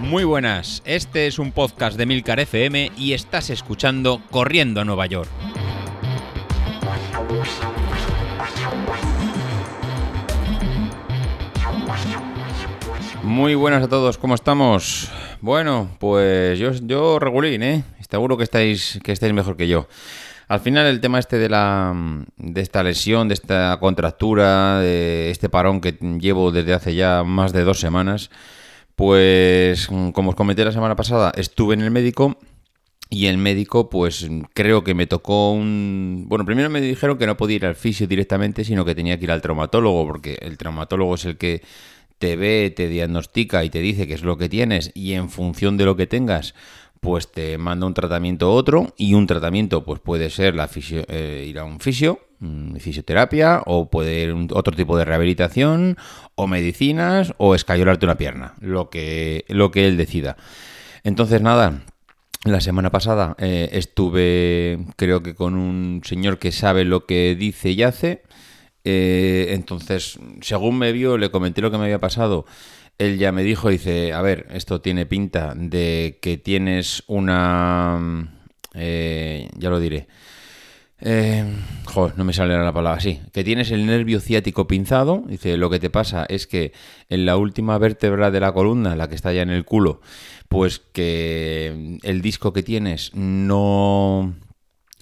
Muy buenas, este es un podcast de Milcar FM y estás escuchando Corriendo a Nueva York. Muy buenas a todos, ¿cómo estamos? Bueno, pues yo, yo regulín, ¿eh? Seguro que estáis, que estáis mejor que yo. Al final el tema este de la de esta lesión, de esta contractura, de este parón que llevo desde hace ya más de dos semanas, pues, como os comenté la semana pasada, estuve en el médico y el médico, pues creo que me tocó un... Bueno, primero me dijeron que no podía ir al fisio directamente, sino que tenía que ir al traumatólogo, porque el traumatólogo es el que te ve, te diagnostica y te dice qué es lo que tienes y en función de lo que tengas, pues te manda un tratamiento otro y un tratamiento pues puede ser la eh, ir a un fisio Mm, fisioterapia o puede ir otro tipo de rehabilitación o medicinas o escayolarte una pierna, lo que, lo que él decida. Entonces nada, la semana pasada eh, estuve creo que con un señor que sabe lo que dice y hace. Eh, entonces, según me vio, le comenté lo que me había pasado. Él ya me dijo, dice, a ver, esto tiene pinta de que tienes una... Eh, ya lo diré eh, joder, no me sale la palabra así. Que tienes el nervio ciático pinzado. Dice, lo que te pasa es que en la última vértebra de la columna, la que está ya en el culo, pues que el disco que tienes no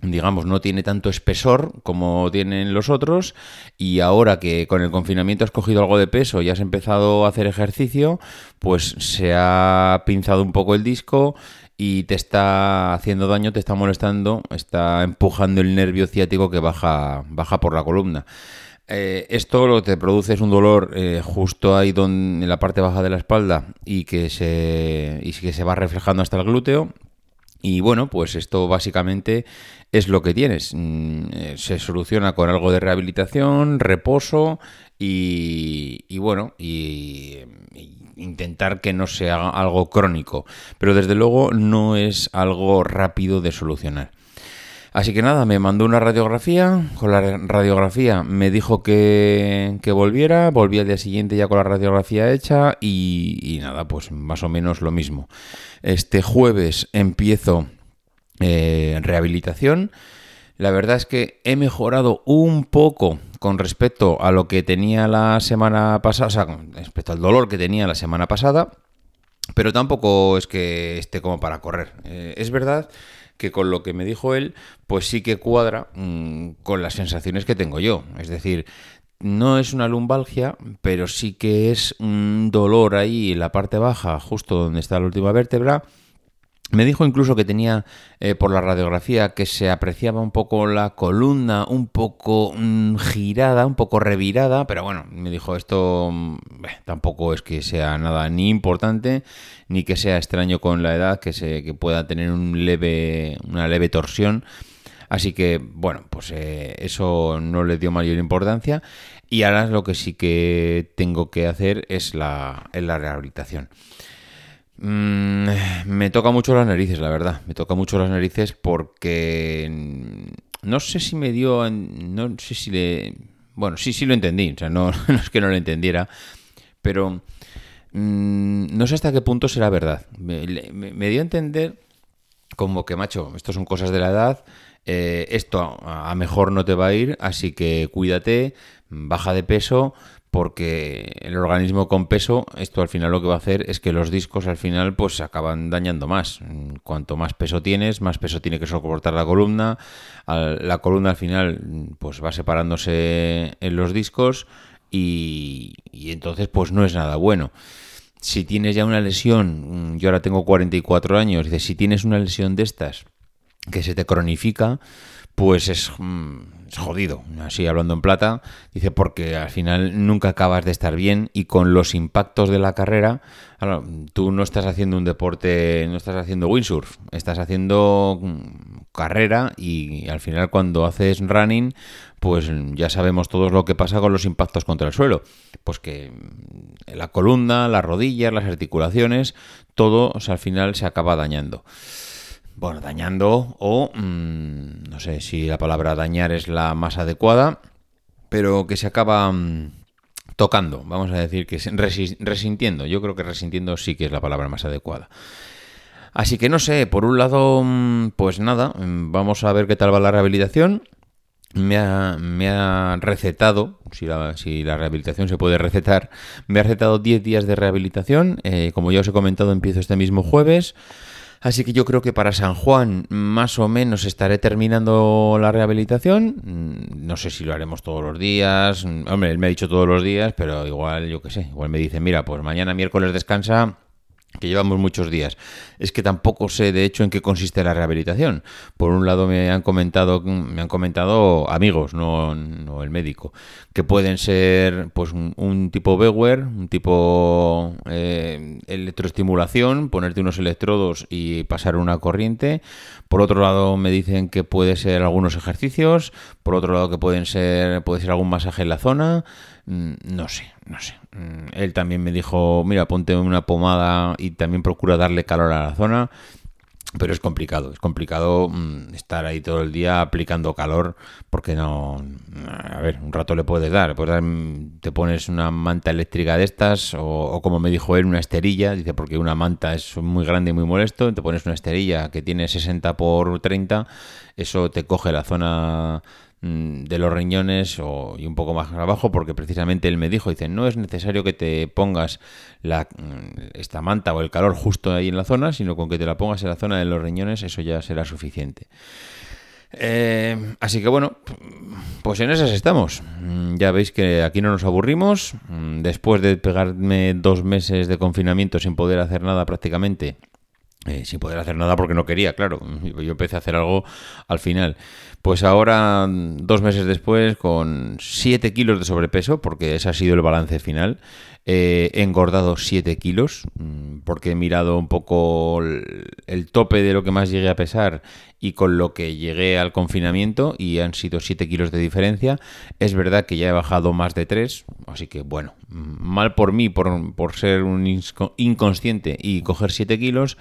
digamos, no tiene tanto espesor como tienen los otros y ahora que con el confinamiento has cogido algo de peso y has empezado a hacer ejercicio, pues se ha pinzado un poco el disco y te está haciendo daño, te está molestando, está empujando el nervio ciático que baja, baja por la columna. Eh, esto lo que te produce es un dolor eh, justo ahí donde, en la parte baja de la espalda y que, se, y que se va reflejando hasta el glúteo. Y bueno, pues esto básicamente es lo que tienes. Mm, eh, se soluciona con algo de rehabilitación, reposo y, y bueno, y, intentar que no sea algo crónico. Pero desde luego no es algo rápido de solucionar. Así que nada, me mandó una radiografía. Con la radiografía me dijo que, que volviera. Volví al día siguiente ya con la radiografía hecha. Y, nada, pues más o menos lo mismo. Este jueves empiezo eh, rehabilitación. La verdad es que he mejorado un poco con respecto a lo que tenía la semana pasada, o sea, con respecto al dolor que tenía la semana pasada, pero tampoco es que esté como para correr. Eh, es verdad que con lo que me dijo él, pues sí que cuadra mm, con las sensaciones que tengo yo. Es decir, no es una lumbalgia, pero sí que es un dolor ahí en la parte baja, justo donde está la última vértebra, me dijo incluso que tenía eh, por la radiografía que se apreciaba un poco la columna, un poco mm, girada, un poco revirada, pero bueno, me dijo esto mm, tampoco es que sea nada ni importante ni que sea extraño con la edad que se que pueda tener un leve una leve torsión. Así que bueno, pues eh, eso no le dio mayor importancia y ahora lo que sí que tengo que hacer es la, es la rehabilitación. Mm, me toca mucho las narices, la verdad. Me toca mucho las narices porque no sé si me dio, no sé si le, bueno, sí, sí lo entendí. O sea, no, es que no lo entendiera, pero mm, no sé hasta qué punto será verdad. Me, dio a entender como que, macho, esto son cosas de la edad. Eh, esto a mejor no te va a ir, así que cuídate, baja de peso porque el organismo con peso, esto al final lo que va a hacer es que los discos al final pues se acaban dañando más. Cuanto más peso tienes, más peso tiene que soportar la columna. La columna al final pues va separándose en los discos y, entonces pues no es nada bueno. Si tienes ya una lesión, yo ahora tengo 44 años, si tienes una lesión de estas que se te cronifica, pues es, mm, es, jodido, así hablando en plata, dice porque al final nunca acabas de estar bien y con los impactos de la carrera, tú no estás haciendo un deporte, no estás haciendo windsurf, estás haciendo mm, carrera y al final cuando haces running, pues ya sabemos todos lo que pasa con los impactos contra el suelo, pues que mm, la columna, las rodillas, las articulaciones, todo al final se acaba dañando bueno, dañando o mm, no sé si la palabra dañar es la más adecuada, pero que se acaba mm, tocando, vamos a decir que resintiendo, yo creo que resintiendo sí que es la palabra más adecuada. Así que no sé, por un lado, mm, pues nada, vamos a ver qué tal va la rehabilitación. Me ha, recetado, si la, si la, rehabilitación se puede recetar, me ha recetado 10 días de rehabilitación. Eh, como ya os he comentado, empiezo este mismo jueves. Así que yo creo que para San Juan más o menos estaré terminando la rehabilitación. Mm, no sé si lo haremos todos los días. Hombre, él me ha dicho todos los días, pero igual, yo qué sé, igual me dice, mira, pues mañana miércoles descansa que llevamos muchos días. Es que tampoco sé de hecho en qué consiste la rehabilitación. Por un lado me han comentado, me han comentado amigos, no, el médico, que pueden ser pues un, tipo Bewer, un tipo eh, electroestimulación, ponerte unos electrodos y pasar una corriente. Por otro lado me dicen que puede ser algunos ejercicios. Por otro lado que pueden ser, puede ser algún masaje en la zona. Mm, no sé, no sé. Mm, él también me dijo, mira, ponte una pomada y también procura darle calor a la zona. Pero es complicado, es complicado mm, estar ahí todo el día aplicando calor porque no... A ver, un rato le puedes dar, te pones una manta eléctrica de estas o, como me dijo él, una esterilla, dice porque una manta es muy grande y muy molesto, te pones una esterilla que tiene 60 por 30, eso te coge la zona de los riñones o, y un poco más abajo porque precisamente él me dijo, dice, no es necesario que te pongas la, mm, esta manta o el calor justo ahí en la zona, sino con que te la pongas en la zona de los riñones eso ya será suficiente. Eh, así que bueno, pues en esas estamos. Mm, ya veis que aquí no nos aburrimos. Después de pegarme dos meses de confinamiento sin poder hacer nada prácticamente, eh, sin poder hacer nada porque no quería, claro. Yo empecé a hacer algo al final. Pues ahora, dos meses después, con 7 kilos de sobrepeso, porque ese ha sido el balance final, he engordado 7 kilos, mm, porque he mirado un poco el, tope de lo que más llegué a pesar y con lo que llegué al confinamiento, y han sido 7 kilos de diferencia. Es verdad que ya he bajado más de 3, así que bueno, mal por mí, por, por ser un inconsciente y coger 7 kilos,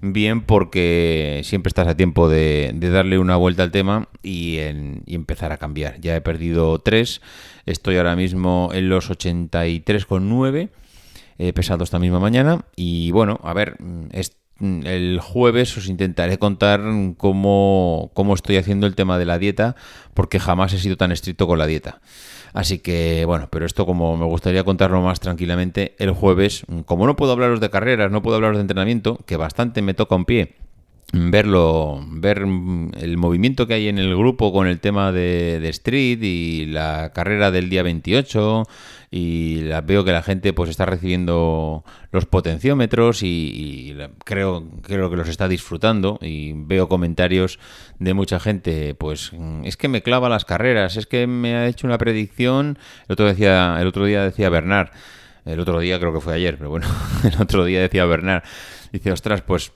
bien porque siempre estás a tiempo de, darle una vuelta al tema y, empezar a cambiar. Ya he perdido 3, estoy ahora mismo en los 83,9 he pesado esta misma mañana y bueno, a ver, el jueves os intentaré contar cómo, cómo estoy haciendo el tema de la dieta porque jamás he sido tan estricto con la dieta. Así que bueno, pero esto como me gustaría contarlo más tranquilamente el jueves, como no puedo hablaros de carreras, no puedo hablaros de entrenamiento, que bastante me toca un pie verlo, ver el movimiento que hay en el grupo con el tema de, Street y la carrera del día 28 y la, veo que la gente pues está recibiendo los potenciómetros y, creo, creo que los está disfrutando y veo comentarios de mucha gente pues es que me clava las carreras, es que me ha hecho una predicción, el otro, decía, el otro día decía Bernard, el otro día creo que fue ayer, pero bueno, el otro día decía Bernard, dice, ostras, pues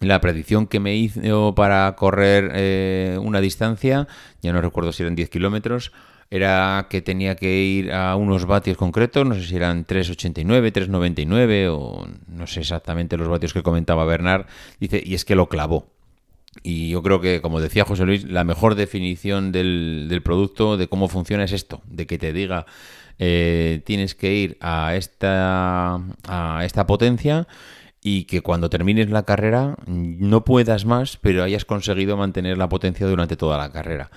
la predicción que me hizo para correr eh, una distancia, ya no recuerdo si eran 10 kilómetros, era que tenía que ir a unos vatios concretos, no sé si eran 3,89, 3,99 o no sé exactamente los vatios que comentaba Bernard, dice, y es que lo clavó. Y yo creo que, como decía José Luis, la mejor definición del, del producto, de cómo funciona, es esto, de que te diga, eh, tienes que ir a esta, a esta potencia y que cuando termines la carrera no puedas más, pero hayas conseguido mantener la potencia durante toda la carrera.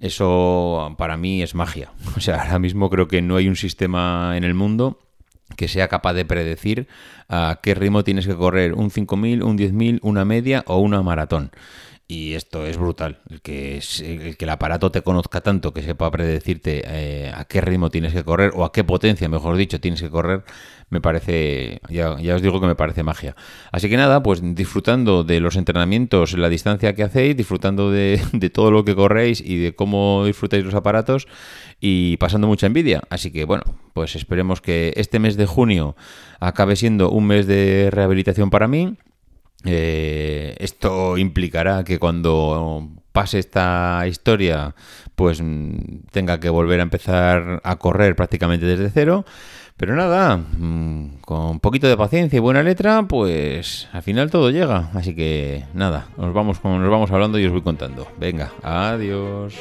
Eso para mí es magia. O sea, ahora mismo creo que no hay un sistema en el mundo que sea capaz de predecir a qué ritmo tienes que correr un 5.000, un 10.000, una media o una maratón. Y esto es brutal. El que, el que el aparato te conozca tanto, que sepa predecirte eh, a qué ritmo tienes que correr, o a qué potencia, mejor dicho, tienes que correr, me parece, ya, os digo que me parece magia. Así que nada, pues disfrutando de los entrenamientos, la distancia que hacéis, disfrutando de, de todo lo que corréis y de cómo disfrutáis los aparatos y pasando mucha envidia. Así que bueno, pues esperemos que este mes de junio acabe siendo un mes de rehabilitación para mí eh, esto implicará que cuando pase esta historia, pues mm, tenga que volver a empezar a correr prácticamente desde cero. Pero nada, mm, con un poquito de paciencia y buena letra, pues al final todo llega. Así que nada, nos vamos, nos vamos hablando y os voy contando. Venga, adiós.